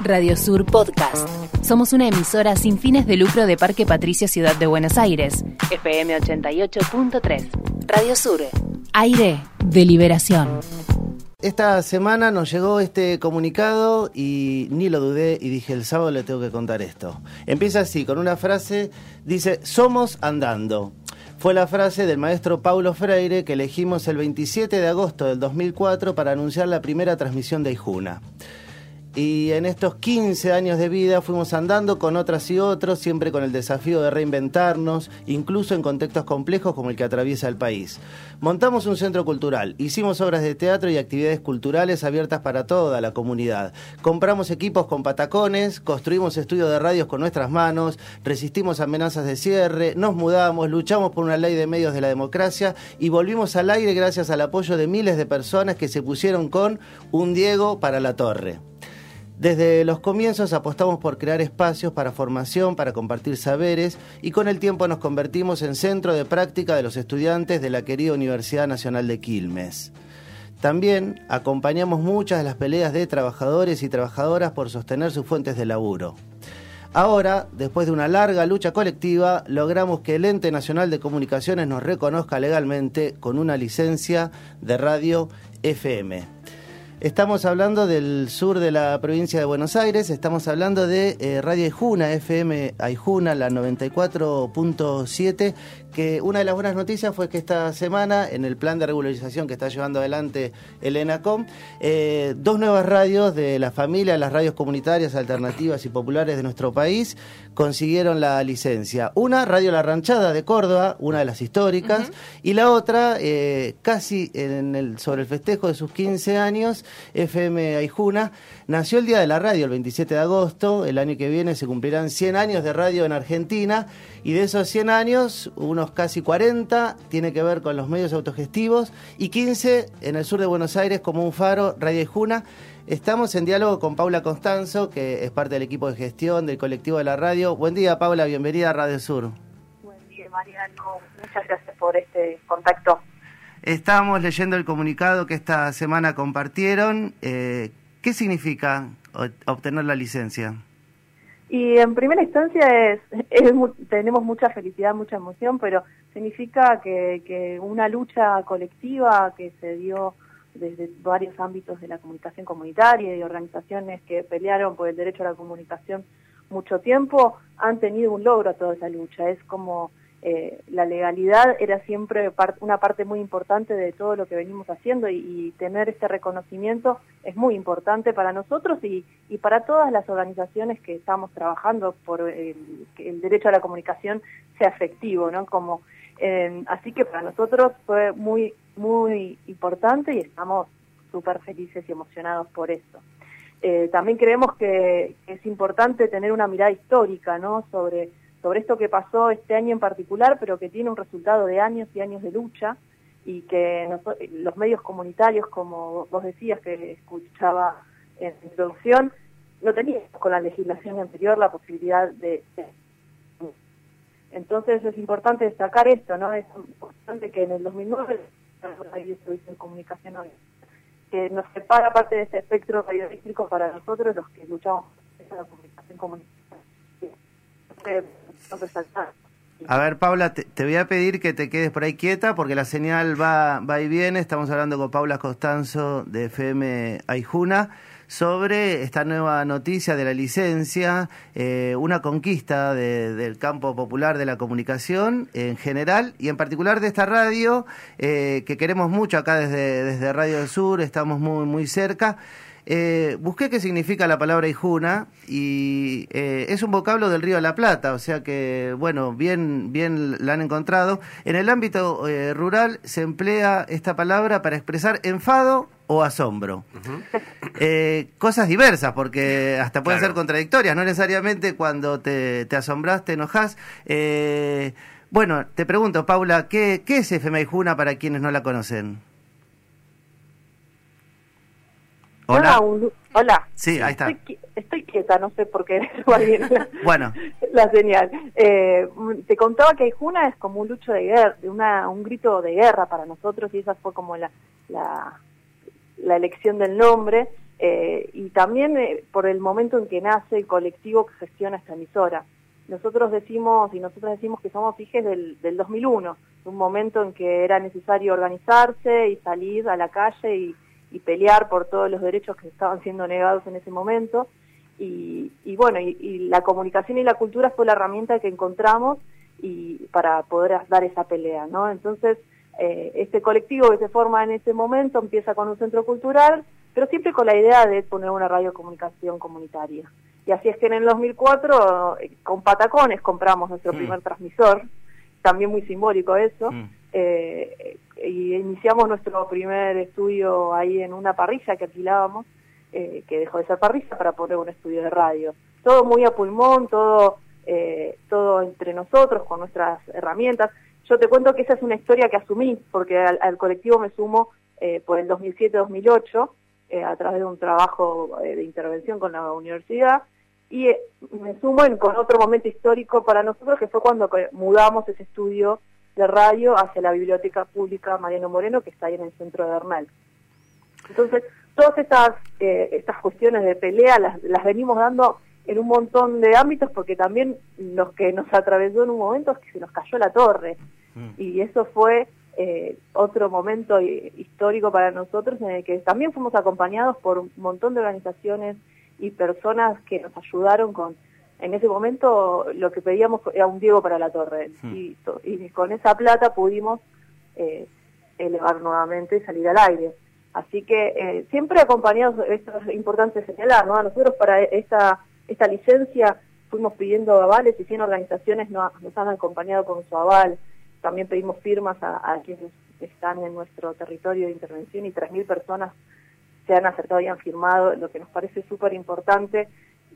Radio Sur Podcast. Somos una emisora sin fines de lucro de Parque Patricio Ciudad de Buenos Aires. FM 88.3. Radio Sur. Aire de liberación. Esta semana nos llegó este comunicado y ni lo dudé y dije el sábado le tengo que contar esto. Empieza así, con una frase, dice, somos andando. Fue la frase del maestro Paulo Freire que elegimos el 27 de agosto del 2004 para anunciar la primera transmisión de Ijuna y en estos 15 años de vida fuimos andando con otras y otros, siempre con el desafío de reinventarnos, incluso en contextos complejos como el que atraviesa el país. Montamos un centro cultural, hicimos obras de teatro y actividades culturales abiertas para toda la comunidad. Compramos equipos con patacones, construimos estudios de radios con nuestras manos, resistimos amenazas de cierre, nos mudamos, luchamos por una ley de medios de la democracia y volvimos al aire gracias al apoyo de miles de personas que se pusieron con un Diego para la torre. Desde los comienzos apostamos por crear espacios para formación, para compartir saberes y con el tiempo nos convertimos en centro de práctica de los estudiantes de la querida Universidad Nacional de Quilmes. También acompañamos muchas de las peleas de trabajadores y trabajadoras por sostener sus fuentes de laburo. Ahora, después de una larga lucha colectiva, logramos que el Ente Nacional de Comunicaciones nos reconozca legalmente con una licencia de radio FM. Estamos hablando del sur de la provincia de Buenos Aires, estamos hablando de eh, Radio Aijuna, FM Aijuna, la 94.7, que una de las buenas noticias fue que esta semana, en el plan de regularización que está llevando adelante el ENACOM, eh, dos nuevas radios de la familia, las radios comunitarias, alternativas y populares de nuestro país, consiguieron la licencia. Una, Radio La Ranchada de Córdoba, una de las históricas, y la otra, eh, casi en el, sobre el festejo de sus 15 años, FM Aijuna, nació el Día de la Radio, el 27 de agosto, el año que viene se cumplirán 100 años de radio en Argentina, y de esos 100 años, unos casi 40 tiene que ver con los medios autogestivos y 15 en el sur de Buenos Aires como un faro, Radio Juna. Estamos en diálogo con Paula Constanzo, que es parte del equipo de gestión del colectivo de la radio. Buen día, Paula, bienvenida a Radio Sur. Buen día, Mariano. Muchas gracias por este contacto. Estamos leyendo el comunicado que esta semana compartieron. Eh, ¿Qué significa obtener la licencia? Y en primera instancia es, tenemos mucha felicidad, mucha emoción, pero significa que una lucha colectiva que se dio desde varios ámbitos de la comunicación comunitaria y organizaciones que pelearon por el derecho a la comunicación mucho tiempo, han tenido un logro a toda esa lucha. Es como eh, la legalidad era siempre una parte muy importante de todo lo que venimos haciendo y, tener este reconocimiento es muy importante para nosotros y, para todas las organizaciones que estamos trabajando por el, que el derecho a la comunicación sea efectivo, ¿no? Como, eh, así que para nosotros fue muy, muy importante y estamos súper felices y emocionados por eso. Eh, también creemos que es importante tener una mirada histórica, ¿no? Sobre sobre esto que pasó este año en particular, pero que tiene un resultado de años y años de lucha y que los medios comunitarios, como vos decías que escuchaba en la introducción, no teníamos con la legislación anterior la posibilidad de... Entonces es importante destacar esto, ¿no? Es importante que en el 2009 hay comunicación que nos separa parte de ese espectro radioeléctrico para nosotros los que luchamos por la comunicación comunitaria. A ver, Paula, te, voy a pedir que te quedes por ahí quieta porque la señal va, va y viene. Estamos hablando con Paula Costanzo de FM Aijuna sobre esta nueva noticia de la licencia, eh, una conquista del campo popular de la comunicación en general y en particular de esta radio eh, que queremos mucho acá desde, desde Radio del Sur, estamos muy, muy cerca. Eh, busqué qué significa la palabra Ijuna y eh, es un vocablo del Río de la Plata, o sea que, bueno, bien, bien la han encontrado. En el ámbito eh, rural se emplea esta palabra para expresar enfado o asombro. cosas diversas, porque hasta pueden ser contradictorias, no necesariamente cuando te, te asombras, te enojas. bueno, te pregunto, Paula, ¿qué, qué es FM Ijuna para quienes no la conocen? Hola. hola. Sí, ahí está. Estoy, quieta, no sé por qué va bien la, bueno. la señal. Eh, te contaba que Juna es como un lucho de guerra, una, un grito de guerra para nosotros y esa fue como la, la, la elección del nombre. eh, y también eh, por el momento en que nace el colectivo que gestiona esta emisora. Nosotros decimos, y nosotros decimos que somos hijes del, del 2001, un momento en que era necesario organizarse y salir a la calle y, pelear por todos los derechos que estaban siendo negados en ese momento. Y, bueno, y, la comunicación y la cultura fue la herramienta que encontramos y para poder dar esa pelea, ¿no? Entonces, eh, este colectivo que se forma en ese momento empieza con un centro cultural, pero siempre con la idea de poner una radiocomunicación comunitaria. Y así es que en el 2004, eh, con Patacones, compramos nuestro mm. primer transmisor, también muy simbólico eso, mm. Eh, y iniciamos nuestro primer estudio ahí en una parrilla que alquilábamos, que dejó de ser parrilla para poner un estudio de radio. Todo muy a pulmón, todo, todo entre nosotros, con nuestras herramientas. Yo te cuento que esa es una historia que asumí, porque al, colectivo me sumo eh, por el 2007-2008, eh, a través de un trabajo eh, de intervención con la universidad, y eh, me sumo en, con otro momento histórico para nosotros, que fue cuando mudamos ese estudio de radio hacia la Biblioteca Pública Mariano Moreno, que está ahí en el centro de Bernal. Entonces, todas estas, estas cuestiones de pelea las, las venimos dando en un montón de ámbitos porque también los que nos atravesó en un momento es que se nos cayó la torre mm. y eso fue eh, otro momento histórico para nosotros en el que también fuimos acompañados por un montón de organizaciones y personas que nos ayudaron con en ese momento lo que pedíamos era un Diego para la torre mm. y, y, con esa plata pudimos eh, elevar nuevamente y salir al aire así que eh, siempre acompañados esto es importante señalar no a nosotros para esta esta licencia fuimos pidiendo avales y 100 organizaciones nos, han acompañado con su aval. También pedimos firmas a, quienes están en nuestro territorio de intervención y 3.000 personas se han acercado y han firmado, lo que nos parece súper importante.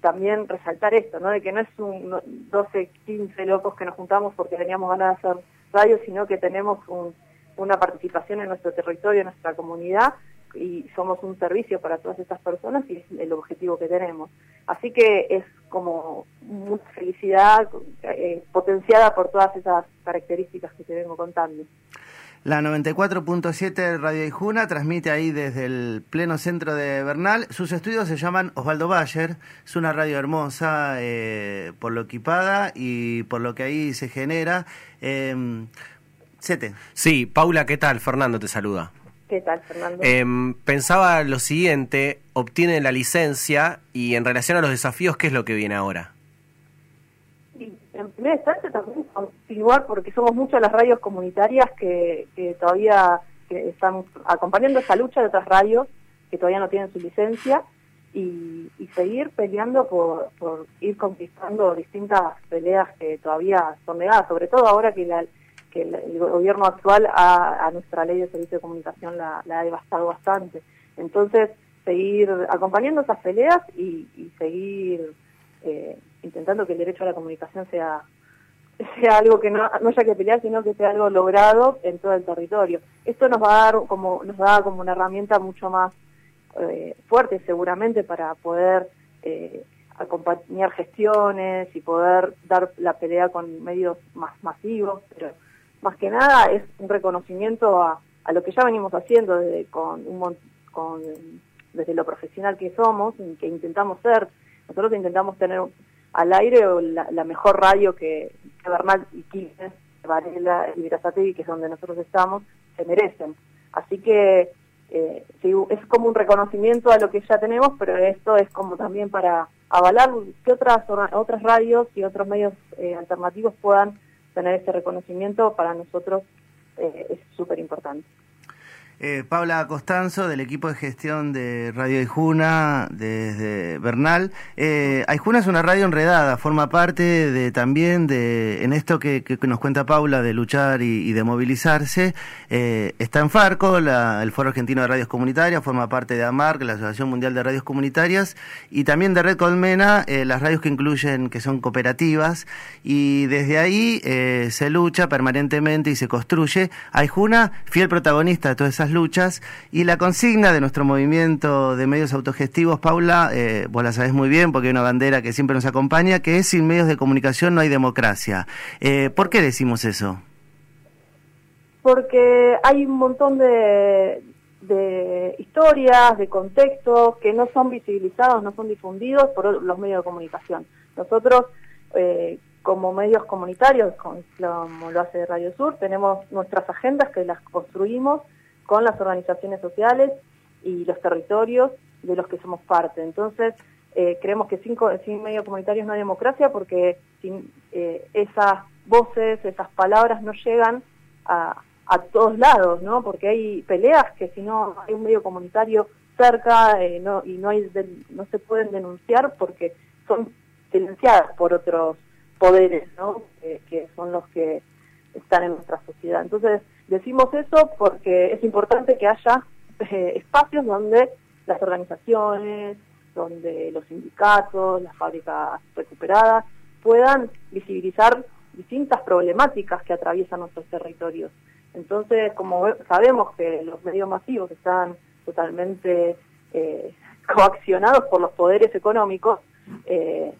También resaltar esto, ¿no? De que no es un 12, 15 locos que nos juntamos porque teníamos ganas de hacer radio, sino que tenemos una participación en nuestro territorio, en nuestra comunidad, y somos un servicio para todas estas personas y es el objetivo que tenemos. Así que es como mucha felicidad eh, potenciada por todas esas características que te vengo contando. La 94.7 Radio Ijuna transmite ahí desde el pleno centro de Bernal. Sus estudios se llaman Osvaldo Bayer. Es una radio hermosa eh, por lo equipada y por lo que ahí se genera. Eh, Sete. Sí, Paula, ¿qué tal? Fernando te saluda. ¿Qué tal, Fernando? Em, pensaba lo siguiente, obtiene la licencia y en relación a los desafíos, ¿qué es lo que viene ahora? En primera instancia también continuar porque somos muchas las radios comunitarias que, todavía están acompañando esa lucha de otras radios que todavía no tienen su licencia y, seguir peleando por, por ir conquistando distintas peleas que todavía son negadas, sobre todo ahora que la, que el, gobierno actual a, nuestra ley de servicio de comunicación la, ha devastado bastante. Entonces, seguir acompañando esas peleas y, seguir eh, intentando que el derecho a la comunicación sea sea algo que no, no haya que pelear, sino que sea algo logrado en todo el territorio. Esto nos va a dar como nos da como una herramienta mucho más eh, fuerte seguramente para poder eh, acompañar gestiones y poder dar la pelea con medios más masivos, pero más que nada es un reconocimiento a, a lo que ya venimos haciendo desde, con, un, con, desde lo profesional que somos, y que intentamos ser. Nosotros intentamos tener al aire la, mejor radio que, que Bernal y Quilmes, Varela y Virazategui, que es donde nosotros estamos, se merecen. Así que eh, es como un reconocimiento a lo que ya tenemos, pero esto es como también para avalar que otras otras radios y otros medios eh, alternativos puedan tener este reconocimiento para nosotros eh, es súper importante. Eh, Paula Costanzo, del equipo de gestión de Radio Aijuna, desde Bernal. Eh, Aijuna es una radio enredada, forma parte de también de, en esto que, nos cuenta Paula, de luchar y, de movilizarse. Eh, está en Farco, el Foro Argentino de Radios Comunitarias, forma parte de AMARC, la Asociación Mundial de Radios Comunitarias, y también de Red Colmena, eh, las radios que incluyen, que son cooperativas, y desde ahí se lucha permanentemente y se construye. Aijuna, fiel protagonista de todas esas luchas y la consigna de nuestro movimiento de medios autogestivos, Paula, eh, vos la sabés muy bien porque hay una bandera que siempre nos acompaña, que es sin medios de comunicación no hay democracia. Eh, ¿Por qué decimos eso? Porque hay un montón de, de historias, de contextos que no son visibilizados, no son difundidos por los medios de comunicación. Nosotros, eh, como medios comunitarios, como lo hace Radio Sur, tenemos nuestras agendas que las construimos con las organizaciones sociales y los territorios de los que somos parte. Entonces, eh, creemos que sin, sin medios comunitarios no hay democracia porque sin eh, esas voces, esas palabras no llegan a, a todos lados, ¿no? Porque hay peleas que si no hay un medio comunitario cerca eh, no, y no, hay no se pueden denunciar porque son silenciadas por otros poderes, ¿no? que son los que están en nuestra sociedad. Entonces, decimos eso porque es importante que haya eh, espacios donde las organizaciones, donde los sindicatos, las fábricas recuperadas puedan visibilizar distintas problemáticas que atraviesan nuestros territorios. Entonces, como sabemos que los medios masivos están totalmente eh, coaccionados por los poderes económicos, eh,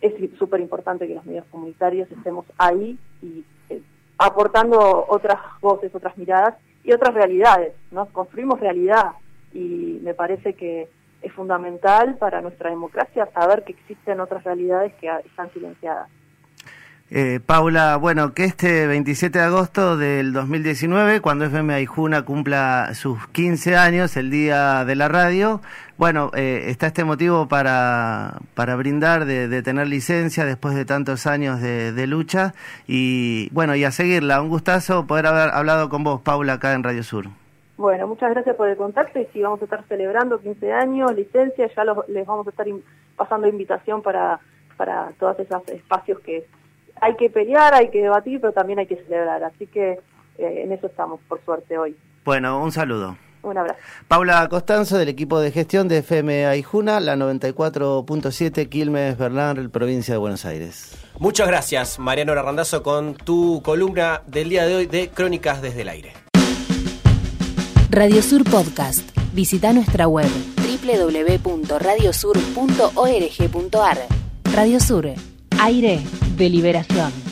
es súper importante que los medios comunitarios estemos ahí y aportando otras voces, otras miradas y otras realidades. ¿no? Construimos realidad y me parece que es fundamental para nuestra democracia saber que existen otras realidades que están silenciadas. Eh, Paula, bueno, que este 27 de agosto del 2019, cuando FM Aijuna cumpla sus 15 años, el día de la radio, bueno, eh, está este motivo para, para brindar de, tener licencia después de tantos años de, lucha y bueno, y a seguirla. Un gustazo poder haber hablado con vos, Paula, acá en Radio Sur. Bueno, muchas gracias por el contacto y sí, vamos a estar celebrando 15 años, licencia, ya les vamos a estar pasando invitación para, para todos esos espacios que hay que pelear, hay que debatir, pero también hay que celebrar. Así que eh, en eso estamos, por suerte, hoy. Bueno, un saludo. Un abrazo. Paula Costanzo, del equipo de gestión de FM Aijuna, la 94.7 Quilmes, Bernal, provincia de Buenos Aires. Muchas gracias, Mariano Arrandazo, con tu columna del día de hoy de Crónicas desde el Aire. Radio Sur Podcast. Visita nuestra web www.radiosur.org.ar. Radio Sur, aire de liberación.